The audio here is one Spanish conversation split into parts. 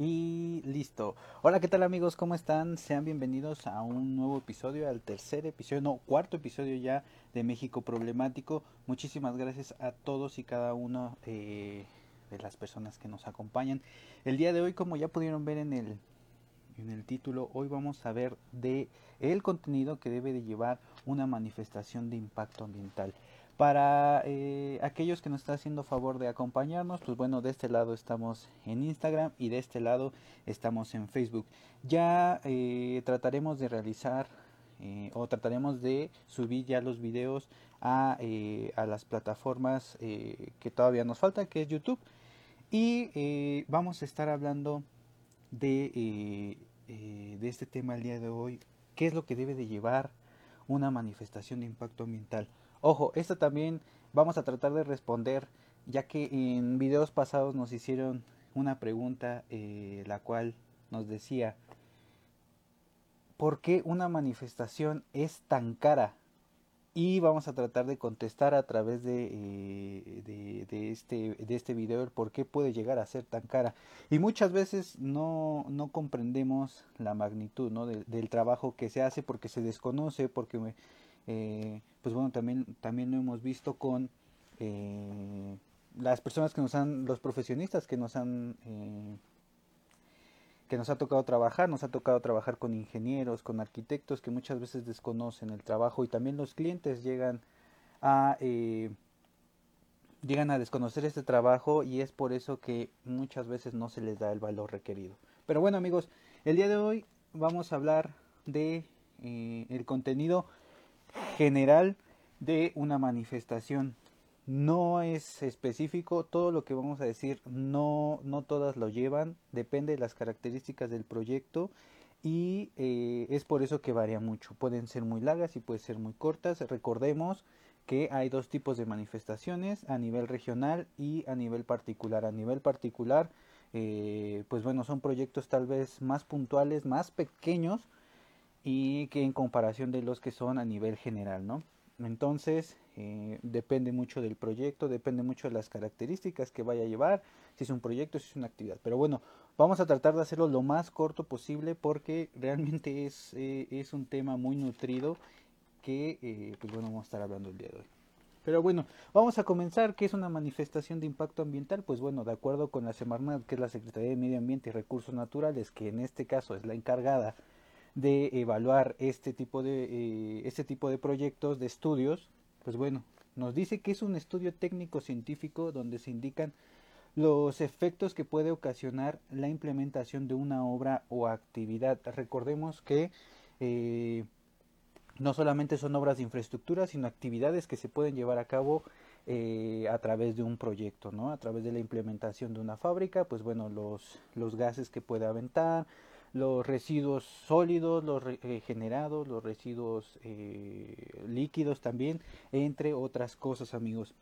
Y listo. Hola, ¿qué tal amigos? ¿Cómo están? Sean bienvenidos a un nuevo episodio, al tercer episodio, no, cuarto episodio ya de México Problemático. Muchísimas gracias a todos y cada uno eh, de las personas que nos acompañan. El día de hoy, como ya pudieron ver en el, en el título, hoy vamos a ver de el contenido que debe de llevar una manifestación de impacto ambiental. Para eh, aquellos que nos están haciendo favor de acompañarnos, pues bueno, de este lado estamos en Instagram y de este lado estamos en Facebook. Ya eh, trataremos de realizar eh, o trataremos de subir ya los videos a, las plataformas que todavía nos falta, que es YouTube. Y vamos a estar hablando de, de este tema el día de hoy. ¿Qué es lo que debe de llevar una manifestación de impacto ambiental? Ojo, esto también vamos a tratar de responder, ya que en videos pasados nos hicieron una pregunta, eh, la cual nos decía, ¿por qué una manifestación es tan cara? Y vamos a tratar de contestar a través de, eh, de, este, de este video el por qué puede llegar a ser tan cara. Y muchas veces no, no comprendemos la magnitud ¿no? del trabajo que se hace porque se desconoce, porque eh, pues bueno, también, también lo hemos visto con eh, las personas que nos han, los profesionistas que nos han, eh, que nos ha tocado trabajar, nos ha tocado trabajar con ingenieros, con arquitectos que muchas veces desconocen el trabajo y también los clientes llegan a llegan a desconocer este trabajo y es por eso que muchas veces no se les da el valor requerido. Pero bueno amigos, el día de hoy vamos a hablar de el contenido general de una manifestación. No es específico, todo lo que vamos a decir no, no todas lo llevan, depende de las características del proyecto y eh, es por eso que varía mucho. Pueden ser muy largas y pueden ser muy cortas. Recordemos que hay dos tipos de manifestaciones, a nivel regional y a nivel particular. A nivel particular, eh, pues bueno, son proyectos tal vez más puntuales, más pequeños, y que en comparación de los que son a nivel general, ¿no? Entonces, eh, depende mucho del proyecto, depende mucho de las características que vaya a llevar, si es un proyecto, si es una actividad. Pero bueno, vamos a tratar de hacerlo lo más corto posible porque realmente es, eh, es un tema muy nutrido que, eh, pues bueno, vamos a estar hablando el día de hoy. Pero bueno, vamos a comenzar. ¿Qué es una manifestación de impacto ambiental? Pues bueno, de acuerdo con la Semarnat, que es la Secretaría de Medio Ambiente y Recursos Naturales, que en este caso es la encargada de evaluar este tipo de, eh, este tipo de proyectos, de estudios, pues bueno, nos dice que es un estudio técnico científico donde se indican los efectos que puede ocasionar la implementación de una obra o actividad. Recordemos que eh, no solamente son obras de infraestructura, sino actividades que se pueden llevar a cabo eh, a través de un proyecto, ¿no? A través de la implementación de una fábrica, pues bueno, los, los gases que puede aventar, los residuos sólidos, los regenerados, los residuos eh, líquidos también, entre otras cosas amigos.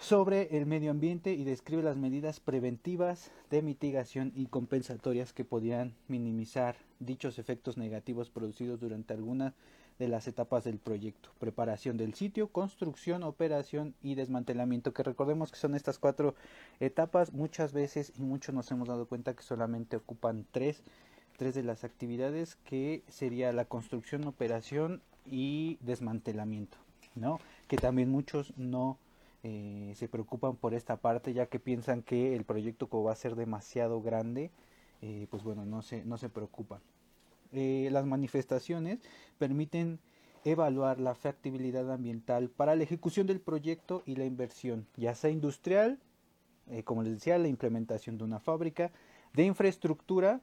Sobre el medio ambiente y describe las medidas preventivas de mitigación y compensatorias que podrían minimizar dichos efectos negativos producidos durante alguna de las etapas del proyecto. Preparación del sitio, construcción, operación y desmantelamiento, que recordemos que son estas cuatro etapas. Muchas veces y muchos nos hemos dado cuenta que solamente ocupan tres, tres de las actividades que sería la construcción, operación y desmantelamiento, ¿no? Que también muchos no eh, se preocupan por esta parte ya que piensan que el proyecto como va a ser demasiado grande, eh, pues bueno, no se, no se preocupan. Eh, las manifestaciones permiten evaluar la factibilidad ambiental para la ejecución del proyecto y la inversión, ya sea industrial, eh, como les decía, la implementación de una fábrica, de infraestructura,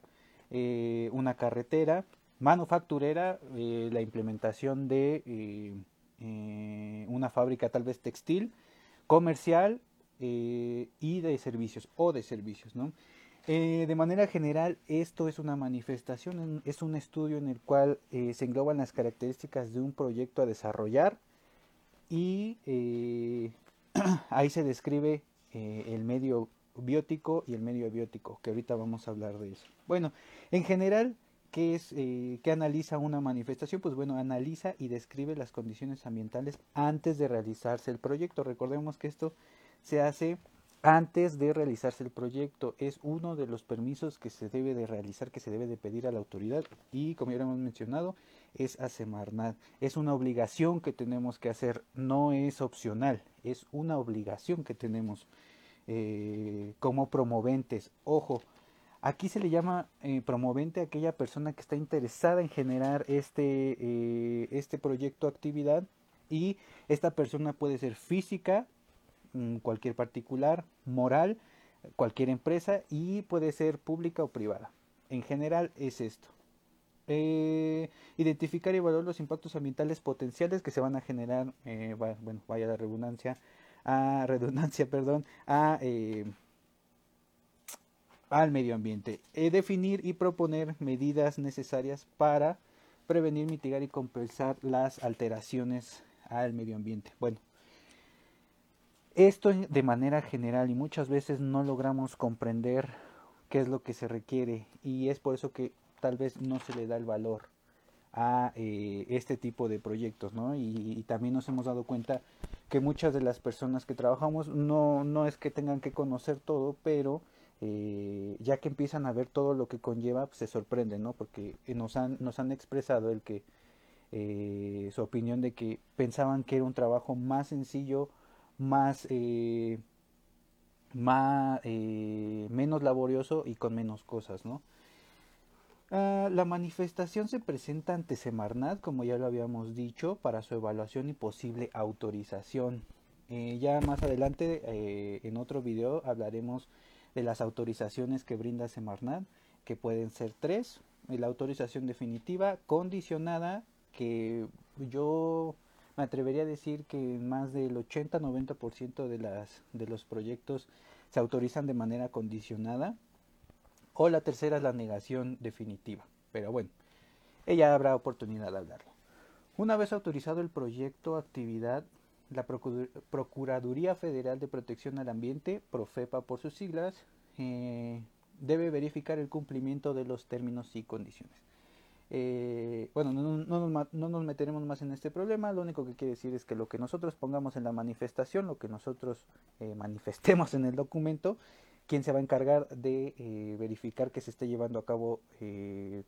eh, una carretera, manufacturera, la implementación de una fábrica tal vez textil, comercial y de servicios o de servicios, ¿no? Eh, de manera general, esto es una manifestación, es un estudio en el cual eh, se engloban las características de un proyecto a desarrollar y eh, ahí se describe el medio biótico y el medio abiótico, que ahorita vamos a hablar de eso. Bueno, en general, ¿qué, es, ¿qué analiza una manifestación? Pues bueno, analiza y describe las condiciones ambientales antes de realizarse el proyecto. Recordemos que esto se hace antes de realizarse el proyecto. Es uno de los permisos que se debe de realizar, que se debe de pedir a la autoridad y como ya hemos mencionado, es a Semarnat. Es una obligación que tenemos que hacer, no es opcional, es una obligación que tenemos eh, como promoventes. Ojo, aquí se le llama eh, promovente a aquella persona que está interesada en generar este, eh, este proyecto actividad y esta persona puede ser física, cualquier particular, moral, cualquier empresa y puede ser pública o privada. En general es esto. Eh, identificar y evaluar los impactos ambientales potenciales que se van a generar, eh, bueno, vaya la redundancia, a redundancia, perdón, a, eh, al medio ambiente. definir y proponer medidas necesarias para prevenir, mitigar y compensar las alteraciones al medio ambiente. Bueno, esto de manera general y muchas veces no logramos comprender qué es lo que se requiere y es por eso que tal vez no se le da el valor a eh, este tipo de proyectos, ¿no? Y, también nos hemos dado cuenta que muchas de las personas que trabajamos no, no es que tengan que conocer todo, pero eh, ya que empiezan a ver todo lo que conlleva, pues se sorprenden, ¿no? Porque nos han, nos han expresado el que eh, su opinión de que pensaban que era un trabajo más sencillo, más, eh, más eh, menos laborioso y con menos cosas, ¿no? Ah, la manifestación se presenta ante Semarnat, como ya lo habíamos dicho, para su evaluación y posible autorización. ya más adelante, en otro video, hablaremos de las autorizaciones que brinda Semarnat, que pueden ser tres. La autorización definitiva, condicionada que yo me atrevería a decir que más del 80-90% de, las, de los proyectos se autorizan de manera condicionada o la tercera es la negación definitiva. Pero bueno, ella habrá oportunidad de hablarlo. Una vez autorizado el proyecto actividad, la Procuraduría Federal de Protección al Ambiente, Profepa por sus siglas, eh, debe verificar el cumplimiento de los términos y condiciones. Eh, bueno, no, no, nos meteremos más en este problema, lo único que quiere decir es que lo que nosotros pongamos en la manifestación, lo que nosotros eh, manifestemos en el documento, quien se va a encargar de eh, verificar que se esté llevando a cabo de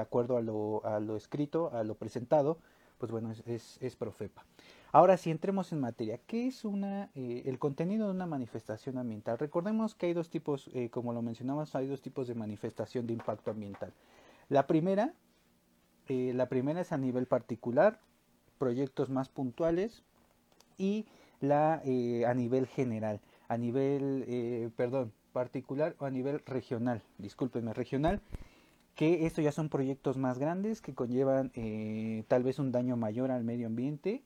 acuerdo a lo, escrito, a lo presentado, pues bueno, es, es, Profepa. Ahora, si entremos en materia, ¿qué es una, el contenido de una manifestación ambiental? Recordemos que hay dos tipos, como lo mencionamos, hay dos tipos de manifestación de impacto ambiental. La primera, eh, la primera es a nivel particular, proyectos más puntuales y la eh, a nivel general, a nivel, eh, perdón, particular o a nivel regional, discúlpenme, regional, que estos ya son proyectos más grandes que conllevan tal vez un daño mayor al medio ambiente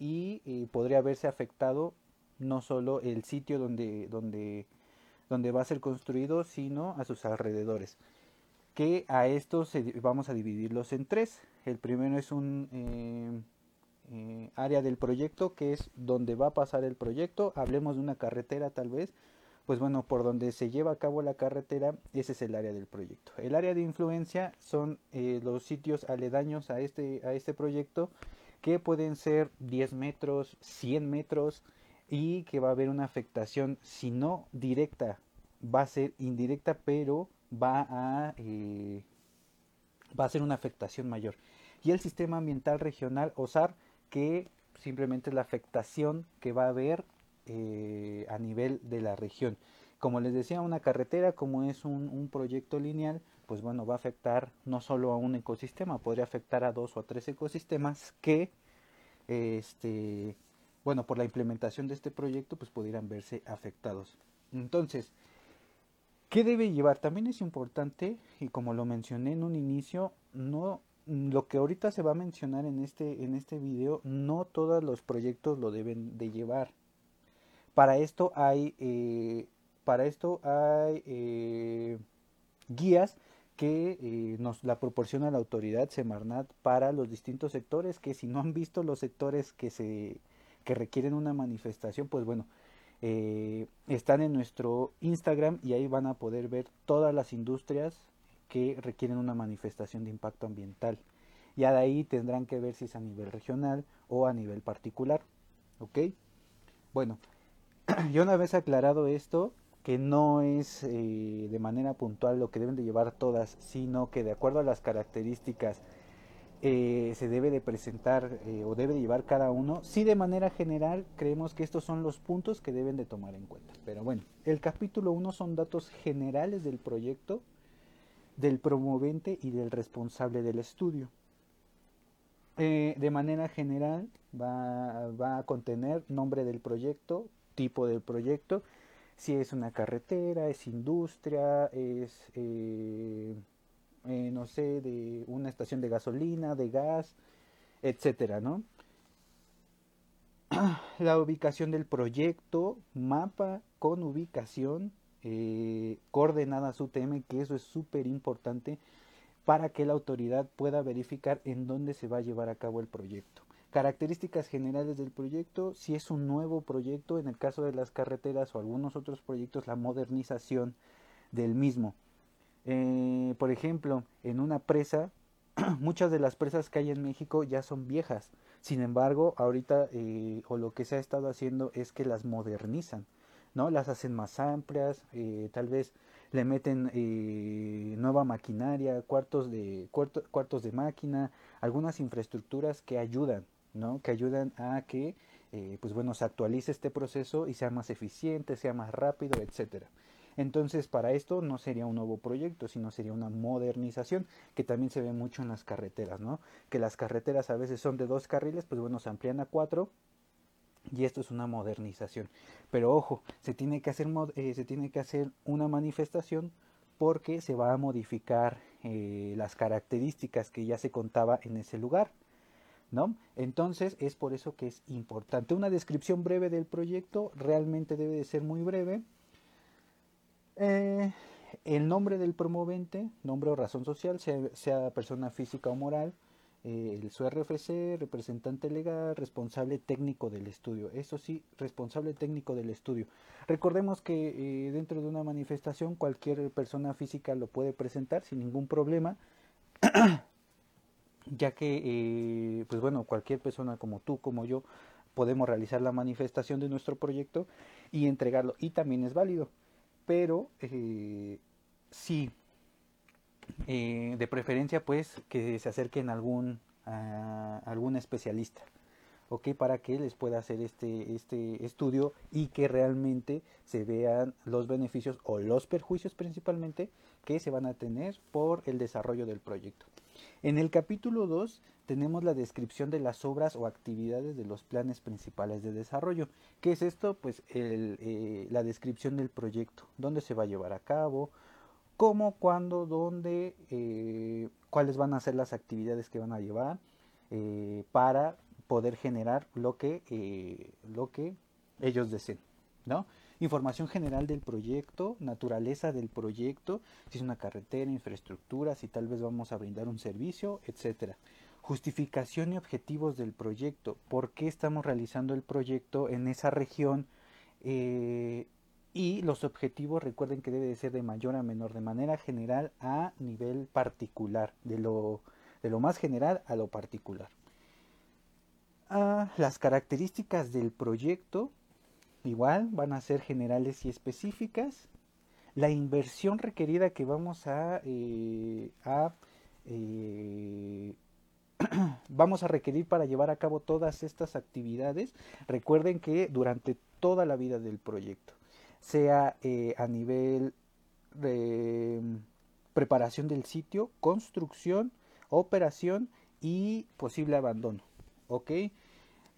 y podría haberse afectado no solo el sitio donde, donde, donde va a ser construido, sino a sus alrededores que a estos vamos a dividirlos en tres. El primero es un eh, eh, área del proyecto que es donde va a pasar el proyecto. Hablemos de una carretera tal vez. Pues bueno, por donde se lleva a cabo la carretera, ese es el área del proyecto. El área de influencia son eh, los sitios aledaños a este, a este proyecto que pueden ser 10 metros, 100 metros y que va a haber una afectación, si no directa, va a ser indirecta, pero va a, eh, va a ser una afectación mayor. Y el sistema ambiental regional OSAR, que simplemente es la afectación que va a haber eh, a nivel de la región. Como les decía, una carretera, como es un, proyecto lineal, pues bueno, va a afectar no solo a un ecosistema, podría afectar a dos o a tres ecosistemas que, este, bueno, por la implementación de este proyecto, pues pudieran verse afectados. Entonces, ¿Qué debe llevar? También es importante, y como lo mencioné en un inicio, no lo que ahorita se va a mencionar en este, en este video, no todos los proyectos lo deben de llevar. Para esto hay, eh, para esto hay eh, guías que eh, nos la proporciona la autoridad Semarnat para los distintos sectores, que si no han visto los sectores que se que requieren una manifestación, pues bueno, eh, están en nuestro Instagram y ahí van a poder ver todas las industrias que requieren una manifestación de impacto ambiental. Ya de ahí tendrán que ver si es a nivel regional o a nivel particular. ¿Ok? Bueno, y una vez aclarado esto, que no es eh, de manera puntual lo que deben de llevar todas, sino que de acuerdo a las características eh, se debe de presentar eh, o debe de llevar cada uno. Sí, de manera general creemos que estos son los puntos que deben de tomar en cuenta. Pero bueno, el capítulo 1 son datos generales del proyecto, del promovente y del responsable del estudio. Eh, de manera general va, a contener nombre del proyecto, tipo del proyecto, si es una carretera, es industria, es eh, no sé, de una estación de gasolina, de gas, etcétera, ¿no? La ubicación del proyecto, mapa con ubicación, eh, coordenadas UTM, que eso es súper importante para que la autoridad pueda verificar en dónde se va a llevar a cabo el proyecto. Características generales del proyecto, si es un nuevo proyecto, en el caso de las carreteras o algunos otros proyectos, la modernización del mismo. Eh, por ejemplo, en una presa, muchas de las presas que hay en México ya son viejas. Sin embargo, ahorita eh, o lo que se ha estado haciendo es que las modernizan, ¿no? Las hacen más amplias, eh, tal vez le meten nueva maquinaria, cuartos de cuartos de máquina, algunas infraestructuras que ayudan, ¿no? Que ayudan a que, pues bueno, se actualice este proceso y sea más eficiente, sea más rápido, etcétera. Entonces, para esto no sería un nuevo proyecto, sino sería una modernización, que también se ve mucho en las carreteras, ¿no? Que las carreteras a veces son de dos carriles, pues bueno, se amplían a cuatro, y esto es una modernización. Pero ojo, se tiene que hacer, eh, se tiene que hacer una manifestación porque se va a modificar eh, las características que ya se contaba en ese lugar. ¿No? Entonces es por eso que es importante. Una descripción breve del proyecto realmente debe de ser muy breve eh, el nombre del promovente, nombre o razón social, sea, persona física o moral, eh, el, su RFC, representante legal, responsable técnico del estudio. Eso sí, responsable técnico del estudio. Recordemos que eh, dentro de una manifestación cualquier persona física lo puede presentar sin ningún problema, ya que, pues bueno, cualquier persona como tú, como yo, podemos realizar la manifestación de nuestro proyecto y entregarlo. Y también es válido pero eh, sí, eh, de preferencia pues que se acerquen a algún, algún especialista, ¿ok? Para que les pueda hacer este, este estudio y que realmente se vean los beneficios o los perjuicios principalmente que se van a tener por el desarrollo del proyecto. En el capítulo 2 tenemos la descripción de las obras o actividades de los planes principales de desarrollo. ¿Qué es esto? Pues eh, la descripción del proyecto, dónde se va a llevar a cabo, cómo, cuándo, dónde, eh, cuáles van a ser las actividades que van a llevar eh, para poder generar lo que, lo que ellos deseen, ¿no? Información general del proyecto, naturaleza del proyecto, si es una carretera, infraestructura, si tal vez vamos a brindar un servicio, etcétera. Justificación y objetivos del proyecto, por qué estamos realizando el proyecto en esa región eh, y los objetivos recuerden que debe de ser de mayor a menor, de manera general a nivel particular, de lo, de lo más general a lo particular. Ah, las características del proyecto igual van a ser generales y específicas. La inversión requerida que vamos a, eh, eh, vamos a requerir para llevar a cabo todas estas actividades. Recuerden que durante toda la vida del proyecto, sea eh, a nivel de mm, preparación del sitio, construcción, operación y posible abandono. ¿Ok?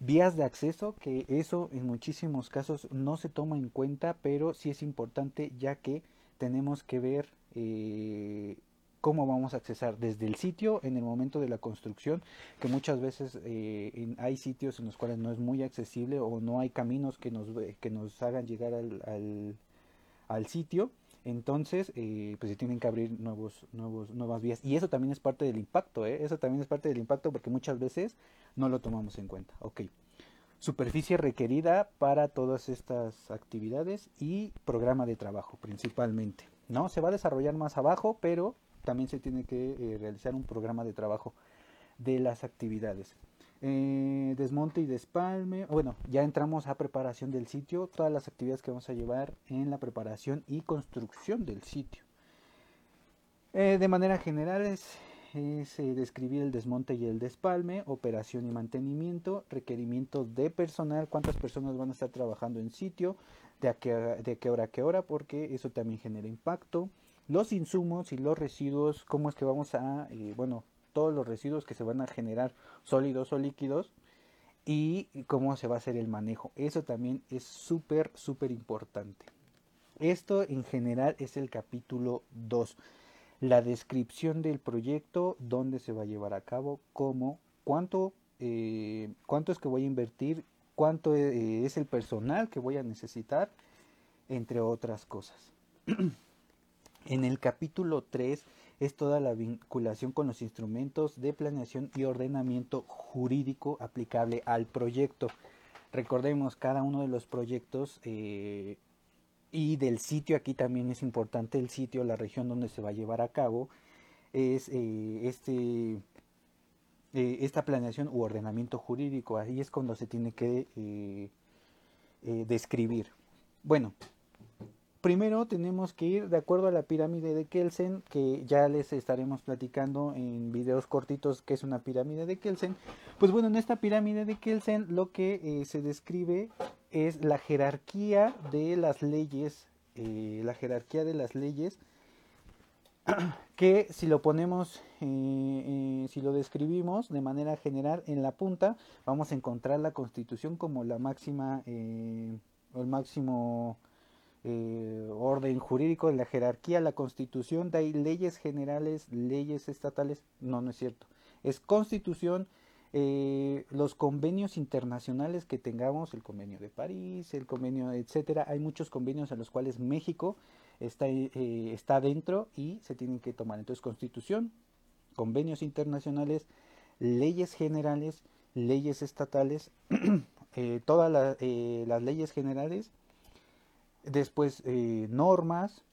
Vías de acceso, que eso en muchísimos casos no se toma en cuenta, pero sí es importante ya que tenemos que ver eh, cómo vamos a accesar desde el sitio en el momento de la construcción, que muchas veces eh, hay sitios en los cuales no es muy accesible o no hay caminos que nos, eh, que nos hagan llegar al, al, sitio. Entonces, eh, pues se tienen que abrir nuevos, nuevos, nuevas vías. Y eso también es parte del impacto, ¿eh? Eso también es parte del impacto porque muchas veces no lo tomamos en cuenta. Ok. Superficie requerida para todas estas actividades y programa de trabajo principalmente. ¿No? Se va a desarrollar más abajo, pero también se tiene que eh, realizar un programa de trabajo de las actividades. Eh, desmonte y despalme. Bueno, ya entramos a preparación del sitio, todas las actividades que vamos a llevar en la preparación y construcción del sitio. Eh, de manera general es, eh, describir el desmonte y el despalme, operación y mantenimiento, requerimientos de personal, cuántas personas van a estar trabajando en sitio, de, a qué, de qué hora a qué hora, porque eso también genera impacto, los insumos y los residuos, cómo es que vamos a, bueno, todos los residuos que se van a generar sólidos o líquidos y cómo se va a hacer el manejo. Eso también es súper, súper importante. Esto en general es el capítulo 2. La descripción del proyecto, dónde se va a llevar a cabo, cómo, cuánto, eh, es que voy a invertir, cuánto eh, es el personal que voy a necesitar, entre otras cosas. en el capítulo 3 es toda la vinculación con los instrumentos de planeación y ordenamiento jurídico aplicable al proyecto. Recordemos, cada uno de los proyectos eh, y del sitio, aquí también es importante el sitio, la región donde se va a llevar a cabo, es eh, este, eh, esta planeación u ordenamiento jurídico. Ahí es cuando se tiene que describir. Bueno, Primero tenemos que ir de acuerdo a la pirámide de Kelsen, que ya les estaremos platicando en videos cortitos que es una pirámide de Kelsen. Pues bueno, en esta pirámide de Kelsen lo que eh, se describe es la jerarquía de las leyes, eh, la jerarquía de las leyes, que si lo ponemos, eh, si lo describimos de manera general en la punta, vamos a encontrar la constitución como la máxima, el máximo eh, orden jurídico, en la jerarquía, la constitución, de ahí leyes generales, leyes estatales, no, no es cierto. Es constitución, eh, los convenios internacionales que tengamos, el convenio de París, el convenio, etcétera, hay muchos convenios en los cuales México está, eh, está dentro y se tienen que tomar. Entonces, constitución, convenios internacionales, leyes generales, leyes estatales, todas las leyes generales después eh, normas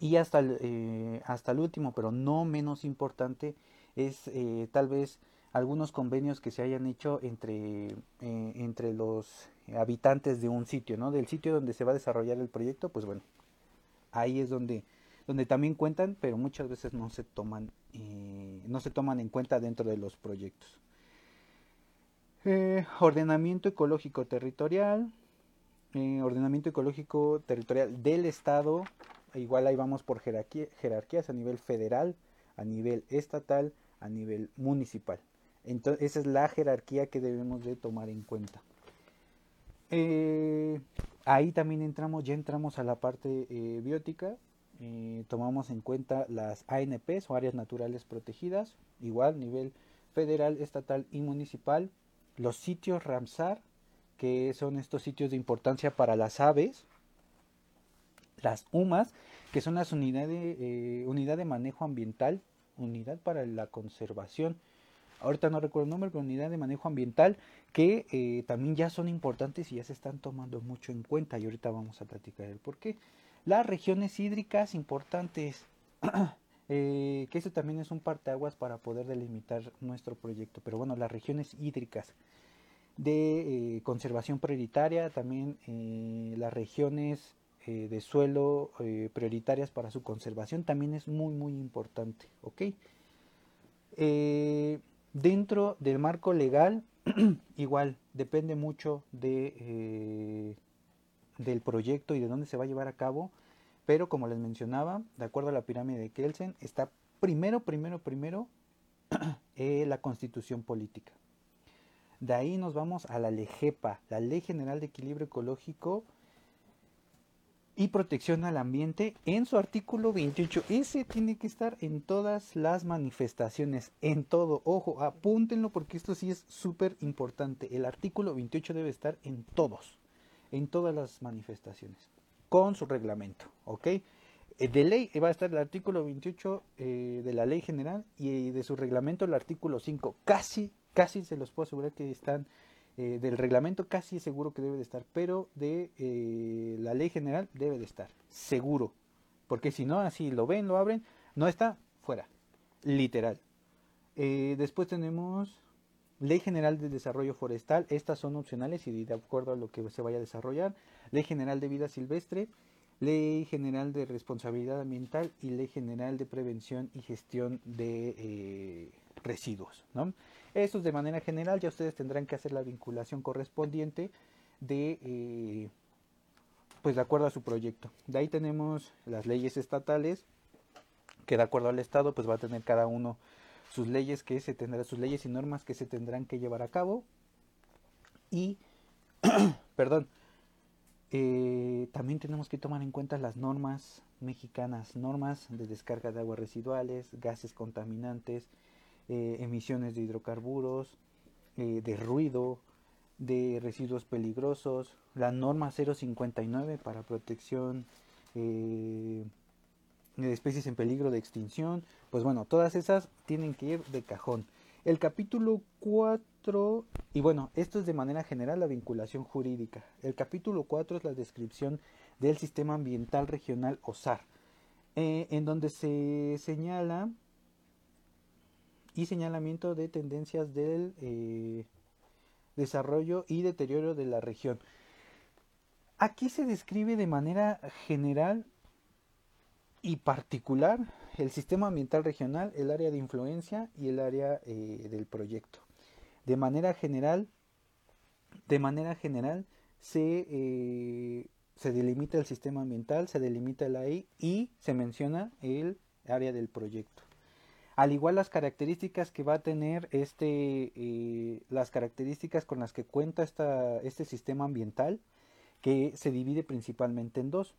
y hasta el, eh, hasta el último, pero no menos importante, es eh, tal vez algunos convenios que se hayan hecho entre, entre los habitantes de un sitio, ¿no? Del sitio donde se va a desarrollar el proyecto, pues bueno, ahí es donde, donde también cuentan, pero muchas veces no se toman, no se toman en cuenta dentro de los proyectos. ordenamiento ecológico territorial, ordenamiento ecológico territorial del Estado, igual ahí vamos por jerarquías a nivel federal, a nivel estatal, a nivel municipal. Entonces, esa es la jerarquía que debemos de tomar en cuenta. Eh, ahí también entramos, ya entramos a la parte eh, biótica. Eh, tomamos en cuenta las ANPs o áreas naturales protegidas, igual nivel federal, estatal y municipal. Los sitios Ramsar, que son estos sitios de importancia para las aves, las UMAS, que son las unidades de, eh, unidad de manejo ambiental, unidad para la conservación, ahorita no recuerdo el nombre, pero unidad de manejo ambiental, que eh, también ya son importantes y ya se están tomando mucho en cuenta y ahorita vamos a platicar el por qué. Las regiones hídricas importantes, eh, que eso también es un parteaguas para poder delimitar nuestro proyecto, pero bueno, las regiones hídricas de eh, conservación prioritaria, también eh, las regiones eh, de suelo prioritarias para su conservación también es muy muy importante, ¿ok? dentro del marco legal, igual, depende mucho de, del proyecto y de dónde se va a llevar a cabo, pero como les mencionaba, de acuerdo a la pirámide de Kelsen, está primero, primero, primero la constitución política. De ahí nos vamos a la LEGEPA, la Ley General de Equilibrio Ecológico y Protección al Ambiente, en su artículo 28. Ese tiene que estar en todas las manifestaciones, en todo. Ojo, apúntenlo porque esto sí es súper importante. El artículo 28 debe estar en todos, en todas las manifestaciones, con su reglamento, ¿ok? Eh, de ley va a estar el artículo 28 eh, de la ley general y de su reglamento el artículo 5. Casi casi se los puedo asegurar que están eh, del reglamento casi seguro que debe de estar, pero de eh, la ley general debe de estar, seguro, porque si no, así lo ven, lo abren, no está, fuera, literal. Eh, después tenemos Ley General de Desarrollo Forestal, estas son opcionales y de acuerdo a lo que se vaya a desarrollar. Ley General de Vida Silvestre, Ley General de Responsabilidad Ambiental y Ley General de Prevención y Gestión de Residuos. ¿no? Estos de manera general ya ustedes tendrán que hacer la vinculación correspondiente de, eh, pues de acuerdo a su proyecto. De ahí tenemos las leyes estatales, que de acuerdo al Estado pues va a tener cada uno sus leyes que se tendrán, sus leyes y normas que se tendrán que llevar a cabo. Y, perdón, eh, también tenemos que tomar en cuenta las normas mexicanas, normas de descarga de aguas residuales, gases contaminantes, eh, emisiones de hidrocarburos, eh, de ruido, de residuos peligrosos, la norma 059 para protección de especies en peligro de extinción, pues bueno, todas esas tienen que ir de cajón. El capítulo 4, y bueno, esto es de manera general la vinculación jurídica. El capítulo 4 es la descripción del sistema ambiental regional OSAR, eh, en donde se señala y señalamiento de tendencias del eh, desarrollo y deterioro de la región. Aquí se describe de manera general y particular el sistema ambiental regional, el área de influencia y el área eh, del proyecto. De manera general, de manera general se, eh, se delimita el sistema ambiental, se delimita la y se menciona el área del proyecto. Al igual las características que va a tener este, eh, las características con las que cuenta esta, este sistema ambiental, que se divide principalmente en dos.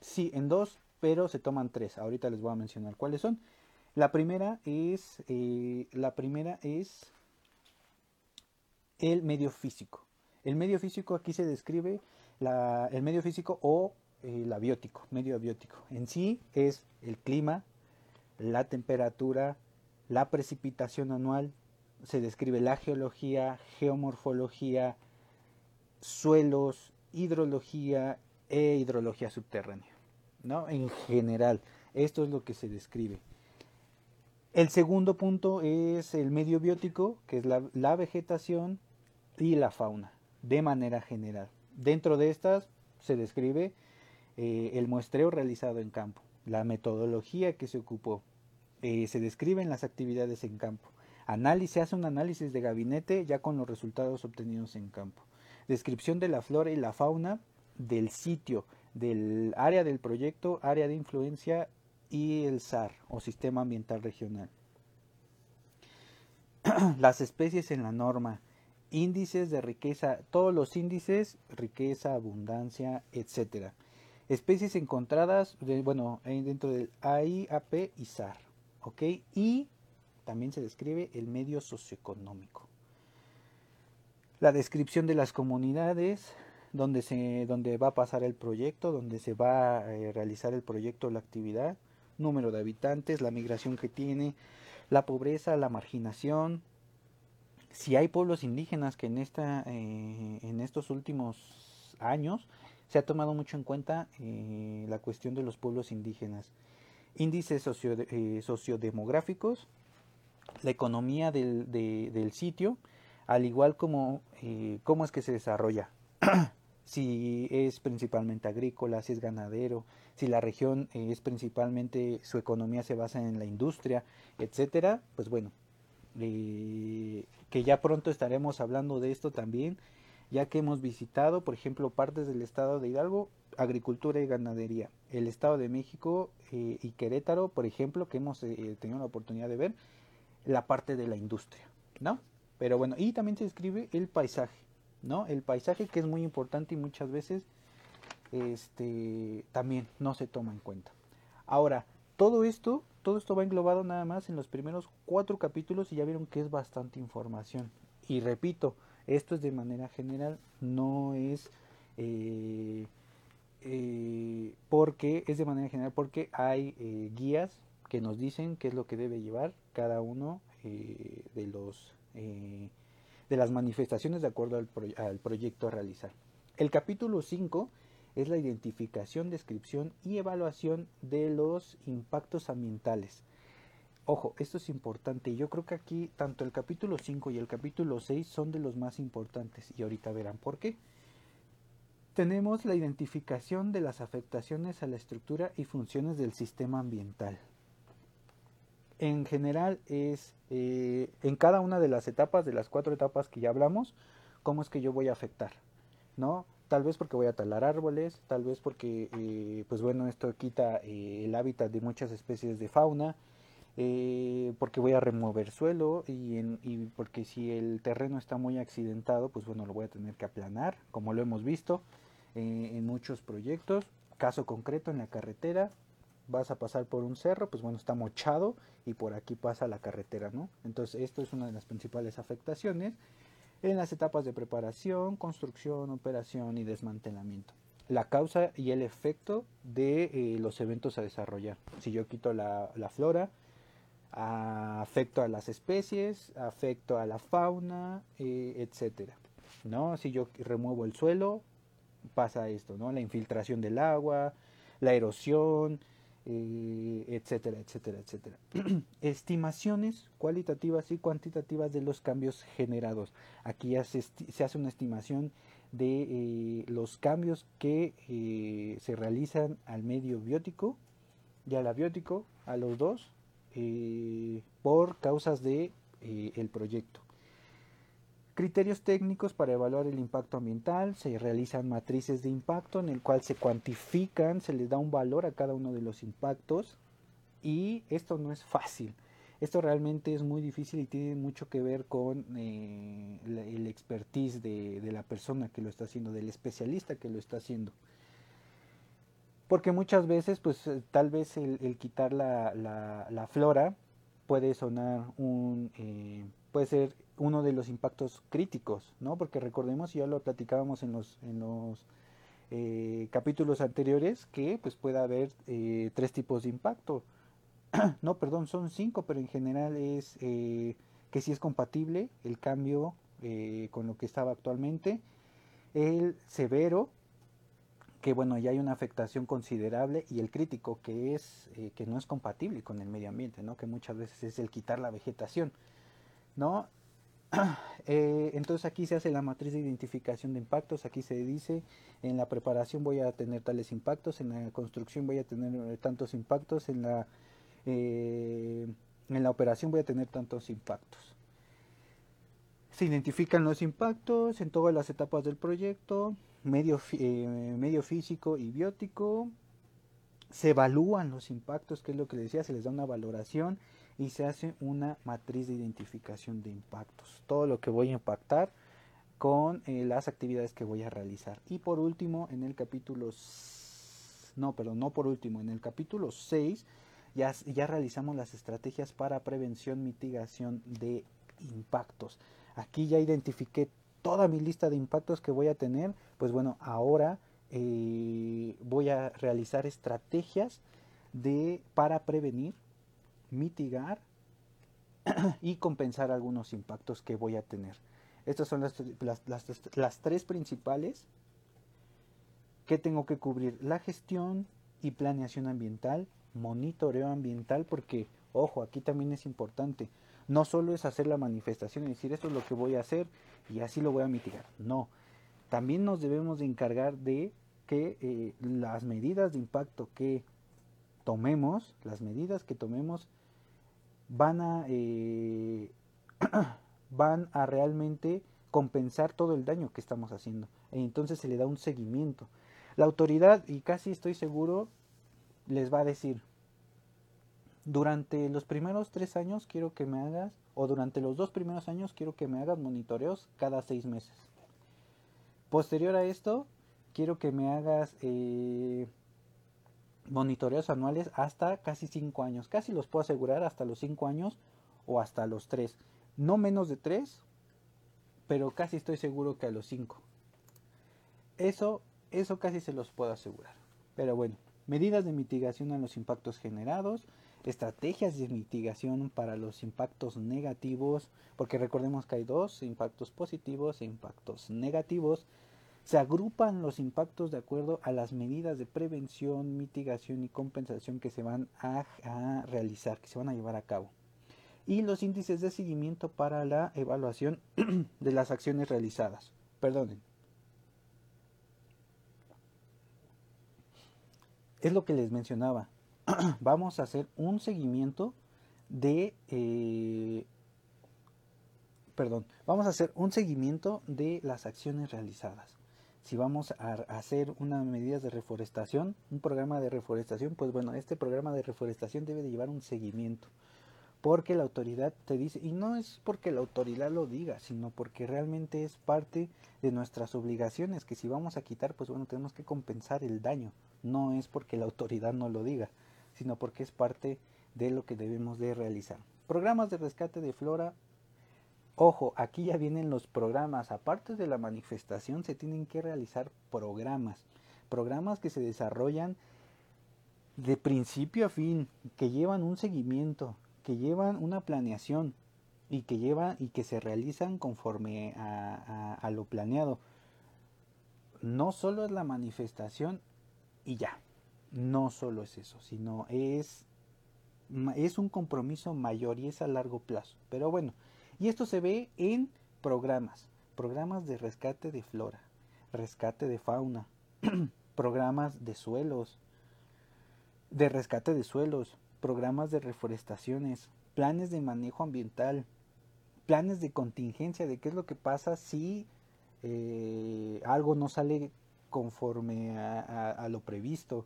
Sí, en dos pero se toman tres. Ahorita les voy a mencionar cuáles son. La primera es, eh, la primera es el medio físico. El medio físico aquí se describe el medio físico o eh, la biótico, medio abiótico. En sí es el clima, la temperatura, la precipitación anual, se describe la geología, geomorfología, suelos, hidrología e hidrología subterránea. ¿no? En general, esto es lo que se describe. El segundo punto es el medio biótico, que es la, vegetación y la fauna, de manera general. Dentro de estas se describe eh, el muestreo realizado en campo, la metodología que se ocupó, eh, se describen las actividades en campo. Análisis, se hace un análisis de gabinete ya con los resultados obtenidos en campo. Descripción de la flora y la fauna del sitio, del área del proyecto, área de influencia y el SAR o Sistema Ambiental Regional. Las especies en la norma, índices de riqueza, todos los índices, riqueza, abundancia, etcétera. Especies encontradas, bueno, dentro del AIAP y SAR, ¿ok? Y también se describe el medio socioeconómico. La descripción de las comunidades, donde, se, donde va a pasar el proyecto, donde se va a eh, realizar el proyecto, la actividad, número de habitantes, la migración que tiene, la pobreza, la marginación. Si hay pueblos indígenas que en, esta, eh, en estos últimos años se ha tomado mucho en cuenta eh, la cuestión de los pueblos indígenas. Índices socio, sociodemográficos, la economía del, del, sitio, al igual como cómo es que se desarrolla. si es principalmente agrícola, si es ganadero, si la región eh, es principalmente su economía se basa en la industria, etcétera, pues bueno, eh, que ya pronto estaremos hablando de esto también, ya que hemos visitado, por ejemplo, partes del estado de Hidalgo, agricultura y ganadería, el estado de México eh, y Querétaro, por ejemplo, que hemos tenido la oportunidad de ver, la parte de la industria, ¿no? Pero bueno, y también se describe el paisaje ¿no? El paisaje que es muy importante y muchas veces este, también no se toma en cuenta. Ahora, todo esto, todo esto va englobado nada más en los primeros cuatro capítulos y ya vieron que es bastante información. Y repito, esto es de manera general, no es eh, eh, porque es de manera general porque hay eh, guías que nos dicen qué es lo que debe llevar cada uno de los de las manifestaciones de acuerdo al, proyecto a realizar. El capítulo 5 es la identificación, descripción y evaluación de los impactos ambientales. Ojo, esto es importante. Yo creo que aquí tanto el capítulo 5 y el capítulo 6 son de los más importantes y ahorita verán por qué. Tenemos la identificación de las afectaciones a la estructura y funciones del sistema ambiental. En general es eh, en cada una de las etapas, de las cuatro etapas que ya hablamos, cómo es que yo voy a afectar, ¿no? Tal vez porque voy a talar árboles, tal vez porque, eh, pues bueno, esto quita eh, el hábitat de muchas especies de fauna, eh, porque voy a remover suelo y, porque si el terreno está muy accidentado, pues bueno, lo voy a tener que aplanar, como lo hemos visto eh, en muchos proyectos. Caso concreto en la carretera, vas a pasar por un cerro, pues bueno, está mochado y por aquí pasa la carretera, ¿no? Entonces esto es una de las principales afectaciones en las etapas de preparación, construcción, operación y desmantelamiento. La causa y el efecto de eh, los eventos a desarrollar. Si yo quito la, la flora, afecto a las especies, afecto a la fauna, eh, etcétera. ¿no? Si yo remuevo el suelo, pasa esto, ¿no? La infiltración del agua, la erosión, eh, etcétera, etcétera, etcétera. Estimaciones cualitativas y cuantitativas de los cambios generados. Aquí se, se hace una estimación de eh, los cambios que se realizan al medio biótico y al abiótico, a los dos, eh, por causas de eh, proyecto. Criterios técnicos para evaluar el impacto ambiental, se realizan matrices de impacto en el cual se cuantifican, se les da un valor a cada uno de los impactos y esto no es fácil. Esto realmente es muy difícil y tiene mucho que ver con eh, el expertise de, la persona que lo está haciendo, del especialista que lo está haciendo. Porque muchas veces, pues eh, tal vez el, quitar la, la, la, flora puede sonar un, eh, puede ser uno de los impactos críticos, ¿no? Porque recordemos, ya lo platicábamos en los, en los eh, capítulos anteriores, que pues puede haber tres tipos de impacto. no, perdón, son cinco, pero en general es que si es compatible el cambio con lo que estaba actualmente, el severo, que bueno, ya hay una afectación considerable y el crítico que es eh, que no es compatible con el medio ambiente, ¿no? Que muchas veces es el quitar la vegetación, ¿no? eh, entonces aquí se hace la matriz de identificación de impactos, aquí se dice en la preparación voy a tener tales impactos, en la construcción voy a tener eh, tantos impactos, en la en la operación voy a tener tantos impactos. Se identifican los impactos en todas las etapas del proyecto, medio, eh, medio físico y biótico. Se evalúan los impactos, que es lo que les decía, se les da una valoración y se hace una matriz de identificación de impactos. Todo lo que voy a impactar con eh, las actividades que voy a realizar. Y por último, en el capítulo... No, perdón, no por último, en el capítulo 6 ya, ya realizamos las estrategias para prevención, mitigación de impactos. Aquí ya identifiqué toda mi lista de impactos que voy a tener, pues bueno, ahora eh, voy a realizar estrategias de, para prevenir, mitigar y compensar algunos impactos que voy a tener. Estas son las, las, las, las tres principales que tengo que cubrir. La gestión y planeación ambiental, monitoreo ambiental, porque, ojo, aquí también es importante. No solo es hacer la manifestación y decir esto es lo que voy a hacer y así lo voy a mitigar. No, también nos debemos de encargar de que eh, las medidas de impacto que tomemos, las medidas que tomemos van a eh, van a realmente compensar todo el daño que estamos haciendo. Entonces se le da un seguimiento. La autoridad, y casi estoy seguro, les va a decir, durante los primeros tres años quiero que me hagas, o durante los dos primeros años quiero que me hagas monitoreos cada seis meses. Posterior a esto, quiero que me hagas eh, monitoreos anuales hasta casi cinco años. Casi los puedo asegurar hasta los cinco años o hasta los tres. No menos de tres, pero casi estoy seguro que a los cinco. Eso, eso casi se los puedo asegurar. Pero bueno, medidas de mitigación a los impactos generados, estrategias de mitigación para los impactos negativos, porque recordemos que hay dos, impactos positivos e impactos negativos, Se agrupan los impactos de acuerdo a las medidas de prevención, mitigación y compensación que se van a, realizar, que se van a llevar a cabo. Y los índices de seguimiento para la evaluación de las acciones realizadas. Perdonen. Es lo que les mencionaba. Vamos a hacer un seguimiento de eh, perdón, vamos a hacer un seguimiento de las acciones realizadas. Si vamos a hacer una medida de reforestación, un programa de reforestación, pues bueno, este programa de reforestación debe de llevar un seguimiento. Porque la autoridad te dice, y no es porque la autoridad lo diga, sino porque realmente es parte de nuestras obligaciones, que si vamos a quitar, pues bueno, tenemos que compensar el daño. No es porque la autoridad no lo diga, sino porque es parte de lo que debemos de realizar. Programas de rescate de flora Ojo, aquí ya vienen los programas. Aparte de la manifestación, se tienen que realizar programas. Programas que se desarrollan de principio a fin, que llevan un seguimiento, que llevan una planeación y que llevan y que se realizan conforme a, a lo planeado. No solo es la manifestación y ya. No solo es eso, sino es, es un compromiso mayor y es a largo plazo. Pero bueno, y esto se ve en programas, programas de rescate de flora, rescate de fauna, programas de suelos, de rescate de suelos, programas de reforestaciones, planes de manejo ambiental, planes de contingencia de qué es lo que pasa si eh, algo no sale conforme a, lo previsto,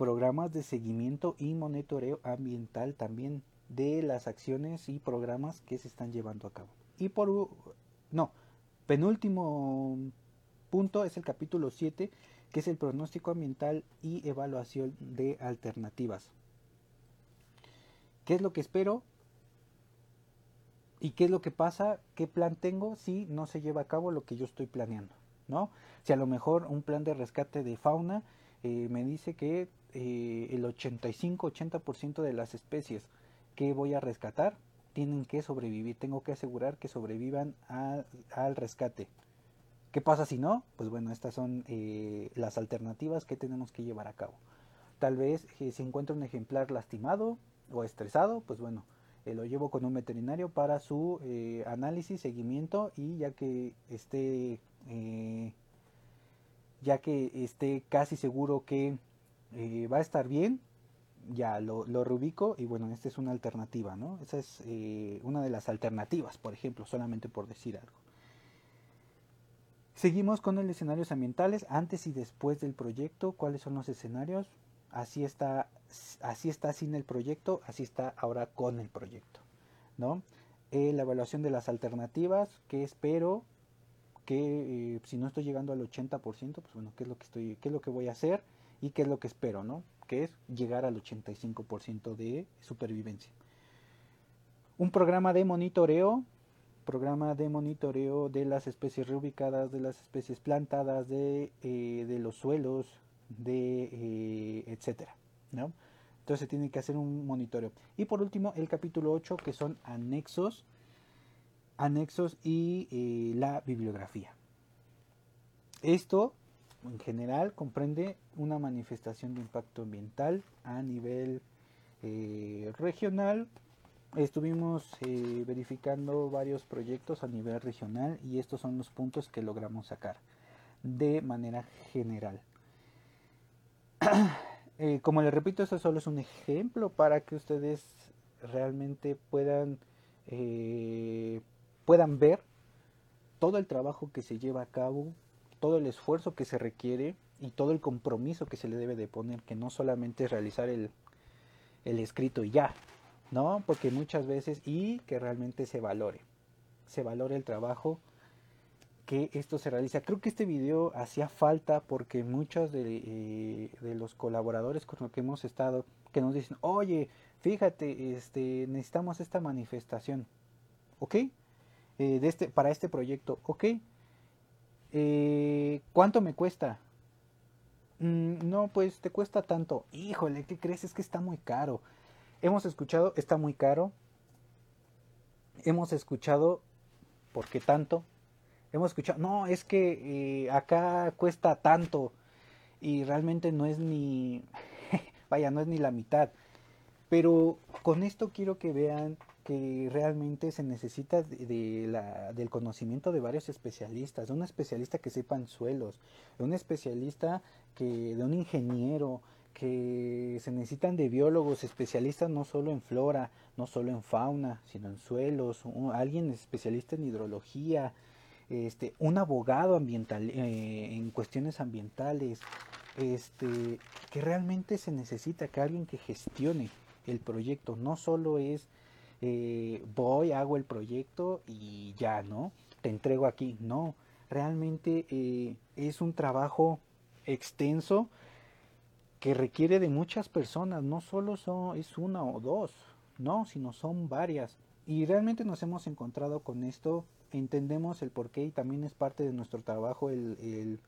programas de seguimiento y monitoreo ambiental también, de las acciones y programas que se están llevando a cabo. Y por no, penúltimo punto es el capítulo 7, que es el pronóstico ambiental y evaluación de alternativas. ¿Qué es lo que espero? ¿Y qué es lo que pasa? ¿Qué plan tengo si no se lleva a cabo lo que yo estoy planeando? ¿no? Si a lo mejor un plan de rescate de fauna eh, me dice que eh, el 85-80% de las especies que voy a rescatar tienen que sobrevivir, tengo que asegurar que sobrevivan al rescate. ¿Qué pasa si no? Pues bueno, estas son eh, las alternativas que tenemos que llevar a cabo. Tal vez eh, si encuentro un ejemplar lastimado o estresado, pues bueno, eh, lo llevo con un veterinario para su análisis, seguimiento y ya que esté, ya que esté casi seguro que va a estar bien, ya lo, lo reubico y bueno, esta es una alternativa, ¿no? Esa es eh, una de las alternativas, por ejemplo, solamente por decir algo. Seguimos con los escenarios ambientales, antes y después del proyecto, cuáles son los escenarios. Así está, así está sin el proyecto, así está ahora con el proyecto, ¿no? Eh, la evaluación de las alternativas, que espero que eh, si no estoy llegando al 80%, pues bueno, ¿qué es lo que estoy, qué es lo que voy a hacer y qué es lo que espero, ¿no? que es llegar al 85% de supervivencia. Un programa de monitoreo, programa de monitoreo de las especies reubicadas, de las especies plantadas, de, eh, los suelos, de eh, etcétera, ¿no? Entonces se tiene que hacer un monitoreo. Y por último, el capítulo 8, que son anexos, anexos y eh, la bibliografía. Esto en general comprende una manifestación de impacto ambiental a nivel eh, regional. Estuvimos eh, verificando varios proyectos a nivel regional y estos son los puntos que logramos sacar de manera general. Eh, como les repito, esto solo es un ejemplo para que ustedes realmente puedan, puedan ver todo el trabajo que se lleva a cabo todo el esfuerzo que se requiere y todo el compromiso que se le debe de poner, que no solamente es realizar el, escrito y ya, ¿no? Porque muchas veces, y que realmente se valore, se valore el trabajo que esto se realiza. Creo que este video hacía falta porque muchos de, eh, de, los colaboradores con los que hemos estado, que nos dicen, oye, fíjate, este, necesitamos esta manifestación, ¿ok? Eh, de este, para este proyecto, ¿ok? Eh, ¿Cuánto me cuesta? Mm, no, pues te cuesta tanto. Híjole, ¿qué crees? Es que está muy caro. Hemos escuchado, está muy caro. Hemos escuchado, ¿por qué tanto? hemos escuchado, no, es que eh, acá cuesta tanto y realmente no es ni, vaya, no es ni la mitad. Pero con esto quiero que vean que realmente se necesita del conocimiento de varios especialistas, de un especialista que sepan suelos, de un especialista que, de un ingeniero, que se necesitan de biólogos especialistas no solo en flora, no solo en fauna, sino en suelos, alguien especialista en hidrología, este, un abogado ambiental eh, en cuestiones ambientales, este, que realmente se necesita que alguien que gestione el proyecto, no solo es eh, voy, hago el proyecto y ya, ¿no? Te entrego aquí, no, realmente eh, es un trabajo extenso que requiere de muchas personas, no solo son, es una o dos, no, sino son varias. Y realmente nos hemos encontrado con esto, entendemos el porqué y también es parte de nuestro trabajo el,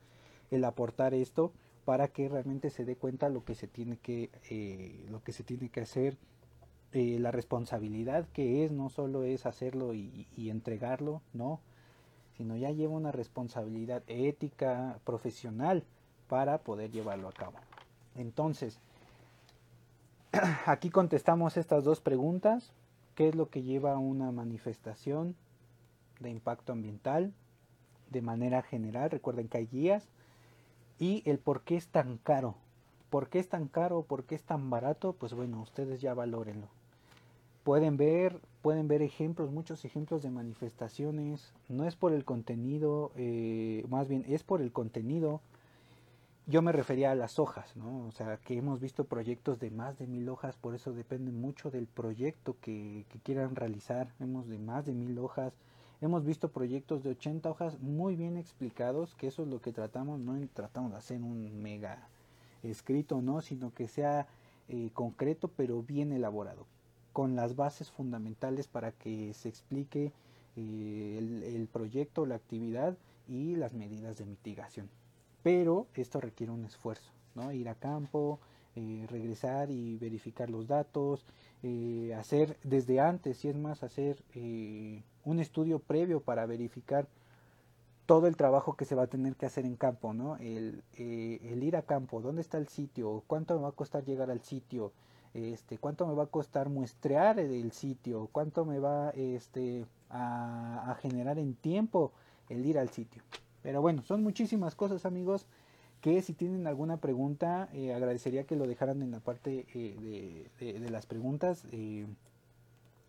el, aportar esto para que realmente se dé cuenta lo que se tiene que, eh, lo que, se tiene que hacer, eh, la responsabilidad que es, no solo es hacerlo y, y entregarlo, no, sino ya lleva una responsabilidad ética, profesional para poder llevarlo a cabo. Entonces, aquí contestamos estas dos preguntas. ¿Qué es lo que lleva a una manifestación de impacto ambiental de manera general? Recuerden que hay guías. Y el por qué es tan caro. ¿Por qué es tan caro? ¿Por qué es tan barato? Pues bueno, ustedes ya valórenlo. Pueden ver, pueden ver ejemplos, muchos ejemplos de manifestaciones. No es por el contenido, eh, más bien es por el contenido yo me refería a las hojas, ¿no? O sea, que hemos visto proyectos de más de mil hojas, por eso depende mucho del proyecto que, quieran realizar. Hemos de más de mil hojas. Hemos visto proyectos de 80 hojas muy bien explicados, que eso es lo que tratamos, no tratamos de hacer un mega escrito, ¿no? Sino que sea eh, concreto pero bien elaborado, con las bases fundamentales para que se explique eh, el, proyecto, la actividad y las medidas de mitigación pero esto requiere un esfuerzo, ¿no? Ir a campo, eh, regresar y verificar los datos, eh, hacer desde antes, y es más, hacer un estudio previo para verificar todo el trabajo que se va a tener que hacer en campo, ¿no? El, el, ir a campo, dónde está el sitio, cuánto me va a costar llegar al sitio, este, cuánto me va a costar muestrear el sitio, cuánto me va este, a, generar en tiempo el ir al sitio. Pero bueno, son muchísimas cosas amigos que si tienen alguna pregunta eh, agradecería que lo dejaran en la parte eh, de, las preguntas. Eh,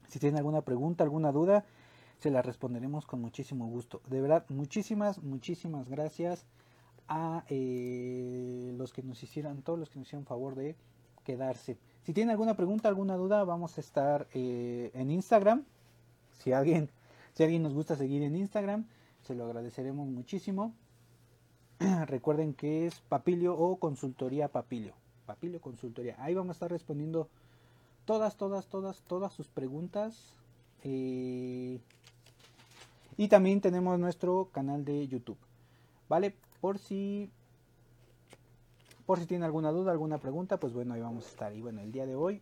si tienen alguna pregunta, alguna duda, se la responderemos con muchísimo gusto. De verdad, muchísimas, muchísimas gracias a los que nos hicieron, todos los que nos hicieron favor de quedarse. Si tienen alguna pregunta, alguna duda, vamos a estar en Instagram. Si alguien, si alguien nos gusta seguir en Instagram, se lo agradeceremos muchísimo. Recuerden que es Papilio o Consultoría Papilio. Papilio Consultoría. Ahí vamos a estar respondiendo todas, todas, todas, todas sus preguntas. Eh, y también tenemos nuestro canal de YouTube. ¿Vale? Por si por si tienen alguna duda, alguna pregunta, pues bueno, ahí vamos a estar. Y bueno, el día de hoy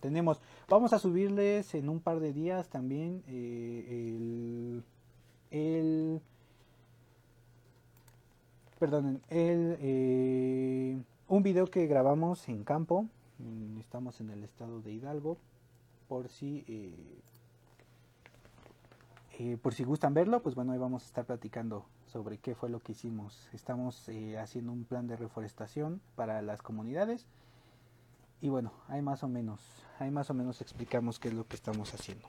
tenemos, vamos a subirles en un par de días también eh, el el perdón, el, eh, un video que grabamos en campo. Estamos en el estado de Hidalgo. Por si, eh, por si gustan verlo, pues bueno, ahí vamos a estar platicando sobre qué fue lo que hicimos. Estamos haciendo un plan de reforestación para las comunidades. Y bueno, hay más o menos, ahí más o menos explicamos qué es lo que estamos haciendo.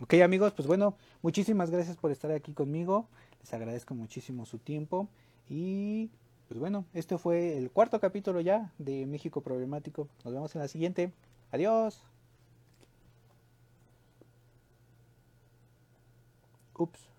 Ok amigos, pues bueno, muchísimas gracias por estar aquí conmigo. Les agradezco muchísimo su tiempo. Y pues bueno, este fue el cuarto capítulo ya de México Problemático. Nos vemos en la siguiente. Adiós. Ups.